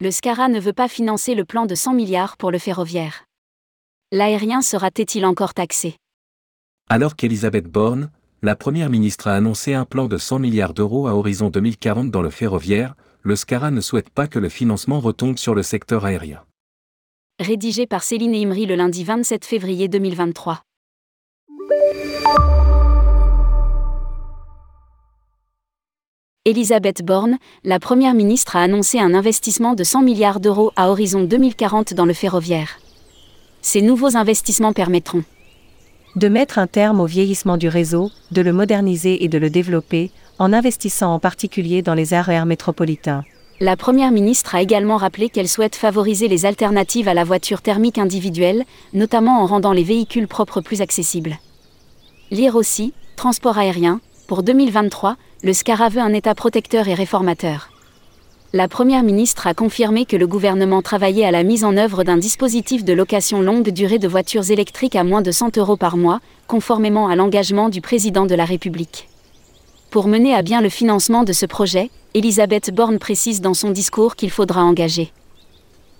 le SCARA ne veut pas financer le plan de 100 milliards pour le ferroviaire. L'aérien sera-t-il encore taxé? Alors qu'Elisabeth Borne, la première ministre a annoncé un plan de 100 milliards d'euros à horizon 2040 dans le ferroviaire, le SCARA ne souhaite pas que le financement retombe sur le secteur aérien. Rédigé par Céline Imri le lundi 27 février 2023. Elisabeth Borne, la Première ministre a annoncé un investissement de 100 milliards d'euros à horizon 2040 dans le ferroviaire. Ces nouveaux investissements permettront de mettre un terme au vieillissement du réseau, de le moderniser et de le développer, en investissant en particulier dans les RER métropolitains. La Première ministre a également rappelé qu'elle souhaite favoriser les alternatives à la voiture thermique individuelle, notamment en rendant les véhicules propres plus accessibles. Lire aussi, transport aérien, pour 2023, le SCARA veut un État protecteur et réformateur. La Première ministre a confirmé que le gouvernement travaillait à la mise en œuvre d'un dispositif de location longue durée de voitures électriques à moins de 100 euros par mois, conformément à l'engagement du président de la République. Pour mener à bien le financement de ce projet, Elisabeth Borne précise dans son discours qu'il faudra engager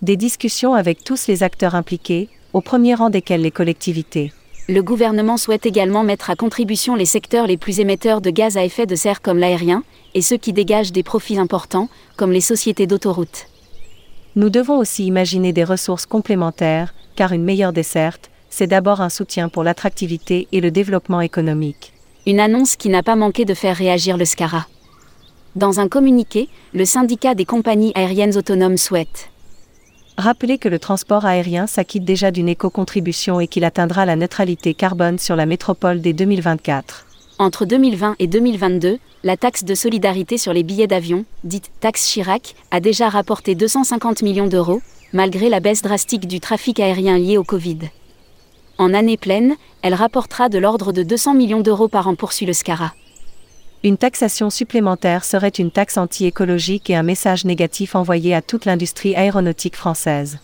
des discussions avec tous les acteurs impliqués, au premier rang desquels les collectivités le gouvernement souhaite également mettre à contribution les secteurs les plus émetteurs de gaz à effet de serre comme l'aérien, et ceux qui dégagent des profits importants, comme les sociétés d'autoroutes. Nous devons aussi imaginer des ressources complémentaires, car une meilleure desserte, c'est d'abord un soutien pour l'attractivité et le développement économique. Une annonce qui n'a pas manqué de faire réagir le SCARA. Dans un communiqué, le syndicat des compagnies aériennes autonomes souhaite Rappelez que le transport aérien s'acquitte déjà d'une éco-contribution et qu'il atteindra la neutralité carbone sur la métropole dès 2024. Entre 2020 et 2022, la taxe de solidarité sur les billets d'avion, dite taxe Chirac, a déjà rapporté 250 millions d'euros, malgré la baisse drastique du trafic aérien lié au Covid. En année pleine, elle rapportera de l'ordre de 200 millions d'euros par an poursuit le SCARA. Une taxation supplémentaire serait une taxe anti-écologique et un message négatif envoyé à toute l'industrie aéronautique française.